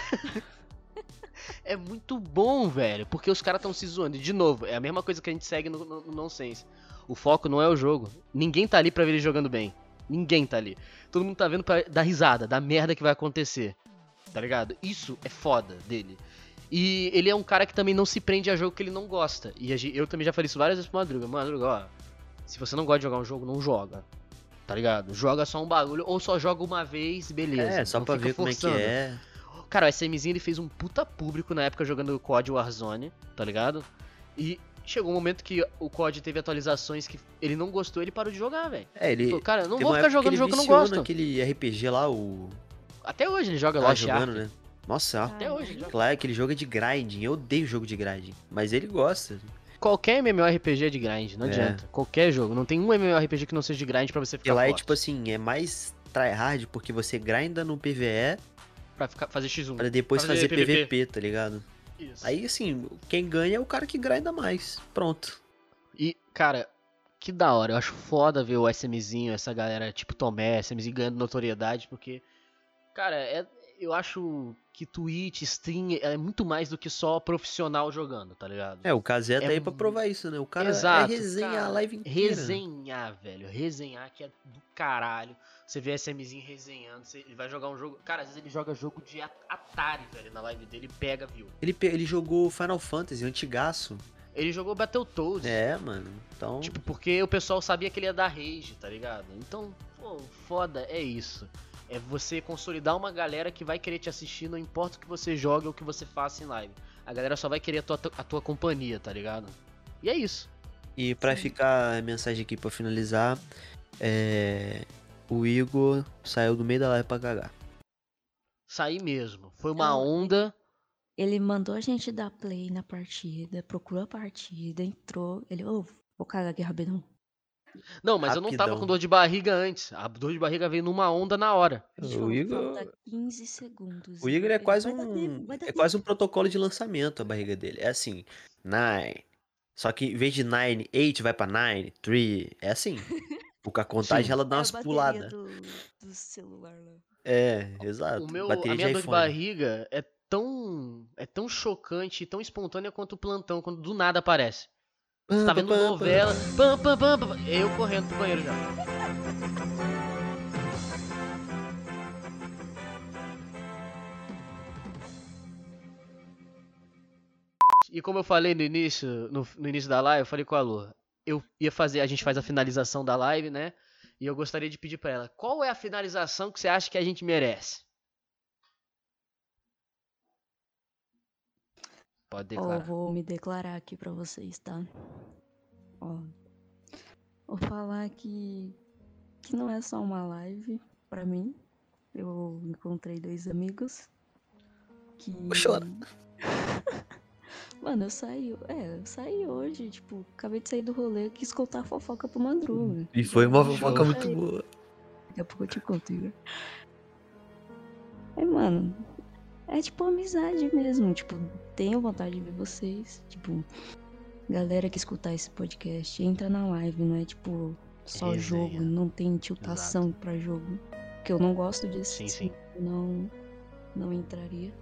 é muito bom, velho. Porque os caras estão se zoando. E, de novo, é a mesma coisa que a gente segue no, no, no Nonsense. O foco não é o jogo. Ninguém tá ali pra ver ele jogando bem. Ninguém tá ali. Todo mundo tá vendo pra dar risada, da merda que vai acontecer. Tá ligado? Isso é foda dele. E ele é um cara que também não se prende a jogo que ele não gosta. E eu também já falei isso várias vezes pro Madruga. Madruga, ó. Se você não gosta de jogar um jogo, não joga. Tá ligado? Joga só um bagulho. Ou só joga uma vez, beleza. É, só Não pra ver como é que forçando. é. Cara, o SMzinho ele fez um puta público na época jogando o COD Warzone, tá ligado? E chegou um momento que o COD teve atualizações que ele não gostou, ele parou de jogar, velho. É, ele. Falou, Cara, não vou ficar jogando jogo que eu não gosto. naquele RPG lá, o. Até hoje ele joga Tá Lost jogando, Ark. né? Nossa, Até hoje ele joga. claro, aquele jogo é de grinding. Eu odeio jogo de grinding. Mas ele gosta. Qualquer MMORPG é de grind, não É. adianta. Qualquer jogo. Não tem um MMORPG que não seja de grind pra você E ficar lá é forte. tipo assim, é mais tryhard porque você grinda no PVE Pra ficar, fazer X1. pra depois Fazer fazer, PVP. PVP, tá ligado? Isso. Aí assim, quem ganha é o cara que grinda mais. Pronto. E, cara, que da hora. Eu acho foda ver o SMzinho, essa galera tipo Tomé, SMzinho ganhando notoriedade, porque, cara, é, eu acho que Twitch, stream é muito mais do que só profissional jogando, tá ligado? É, o Kazé tá É aí pra provar isso, né? O cara Exato, é resenha cara. a live inteira. Resenhar, velho. Resenhar que é do caralho. Você vê SMzinho resenhando, você- ele vai jogar um jogo. Cara, às vezes ele joga jogo de At- Atari, velho, na live dele e pega, viu? Ele, ele jogou Final Fantasy, antigaço. Ele jogou Battletoads. É, mano. Então. Tipo, porque o pessoal sabia que ele ia dar rage, tá ligado? Então, pô, foda é isso. É você consolidar uma galera que vai querer te assistir, não importa o que você jogue ou o que você faça em live. A galera só vai querer a tua, a tua companhia, tá ligado? E é isso. E pra Sim. ficar a mensagem aqui pra finalizar, é. O Igor saiu do meio da live pra cagar. Sair mesmo. Foi uma Não, onda. Ele mandou a gente dar play na partida, procurou a partida, entrou. Ele, ô, vou cagar aqui rapidão. Não, mas eu não tava Rapidão. com dor de barriga antes. A dor de barriga veio numa onda na hora. O Igor- falta 15 segundos. O Igor é quase vai dar tempo, um. vai dar É tempo. quase um protocolo de lançamento a barriga dele. É assim, nine. Só que em vez de nine, eight vai pra nine, three. É assim. Porque a contagem Sim. ela dá É a umas bateria puladas. Do, do celular lá. É, exato. O meu, a minha de dor de barriga é tão, é tão chocante e tão espontânea quanto o plantão, quando do nada aparece. Você tá vendo novela, pam, pam, pam, pam, eu correndo pro banheiro já. E como eu falei no início, no, no início da live, eu falei com a Lu, eu ia fazer, a gente faz a finalização da live, né? E eu gostaria de pedir pra ela, qual é a finalização que você acha que a gente merece? Pode Ó, declarar. vou me declarar aqui pra vocês, tá? Ó. Vou falar que, que não é só uma live pra mim. Eu encontrei dois amigos que. Vou chorar. Mano, eu saí. É, eu saí hoje, tipo, acabei de sair do rolê, quis contar a fofoca pro Madruga. E foi uma Show. fofoca muito boa. Daqui a pouco eu te conto, Igor. É, mano. É tipo amizade mesmo. Tipo, tenho vontade de ver vocês. Tipo, galera que escutar esse podcast, entra na live, não é tipo só Resenha. jogo, não tem tiltação pra jogo. Que eu não gosto disso. Sim, sim. eu Não, não entraria.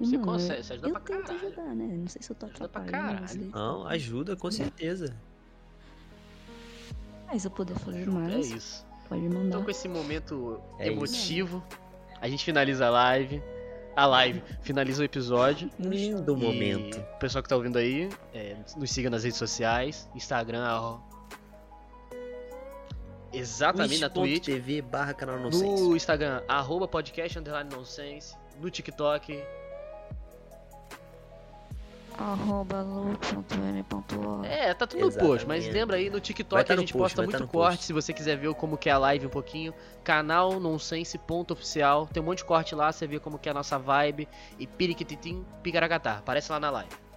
Você mano, consegue, você ajuda eu pra tento caralho. ajudar, né? Não sei se eu tô Ajuda pra atrapalhando caralho. vocês. Não, ajuda com certeza. Mas eu puder fazer É mais, isso. pode mandar. Então com esse momento É isso. A gente finaliza a live. A live finaliza o episódio. Lindo E momento. o pessoal que tá ouvindo aí, é, nos siga nas redes sociais, Instagram, arro- exatamente na Twitch. TV barra canal Nonsense. No Instagram, arroba podcast underline nonsense. No TikTok, Arroba. É, tá tudo no post, mas lembra aí no TikTok tá a gente post, posta tá muito no corte, post. se você quiser ver como que é a live um pouquinho. Canal nonsense.oficial, tem um monte de corte lá, você vê como que é a nossa vibe e piriquititim, picaragatá. Aparece lá na live.